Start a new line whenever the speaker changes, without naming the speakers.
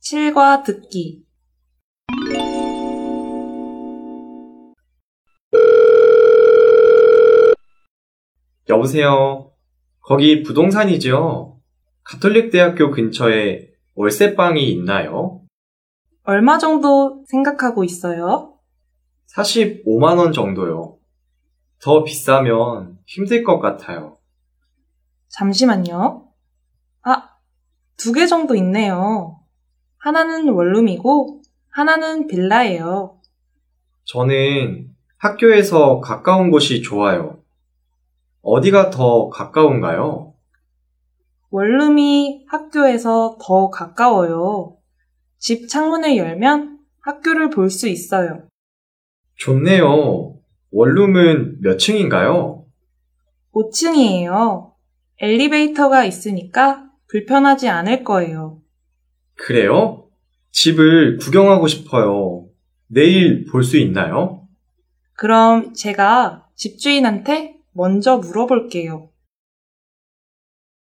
7과 듣기.
여보세요. 거기 부동산이죠? 가톨릭 대학교 근처에 월세방이 있나요?
얼마 정도 생각하고 있어요?
45만원 정도요. 더 비싸면 힘들 것 같아요.
잠시만요. 아, 두 개 정도 있네요. 하나는 원룸이고, 하나는 빌라예요.
저는 학교에서 가까운 곳이 좋아요. 어디가 더 가까운가요?
원룸이 학교에서 더 가까워요. 집 창문을 열면 학교를 볼 수 있어요.
좋네요. 원룸은 몇 층인가요?
5층이에요. 엘리베이터가 있으니까 불편하지 않을 거예요.
그래요? 집을 구경하고 싶어요. 내일 볼 수 있나요?
그럼 제가 집주인한테 먼저 물어볼게요.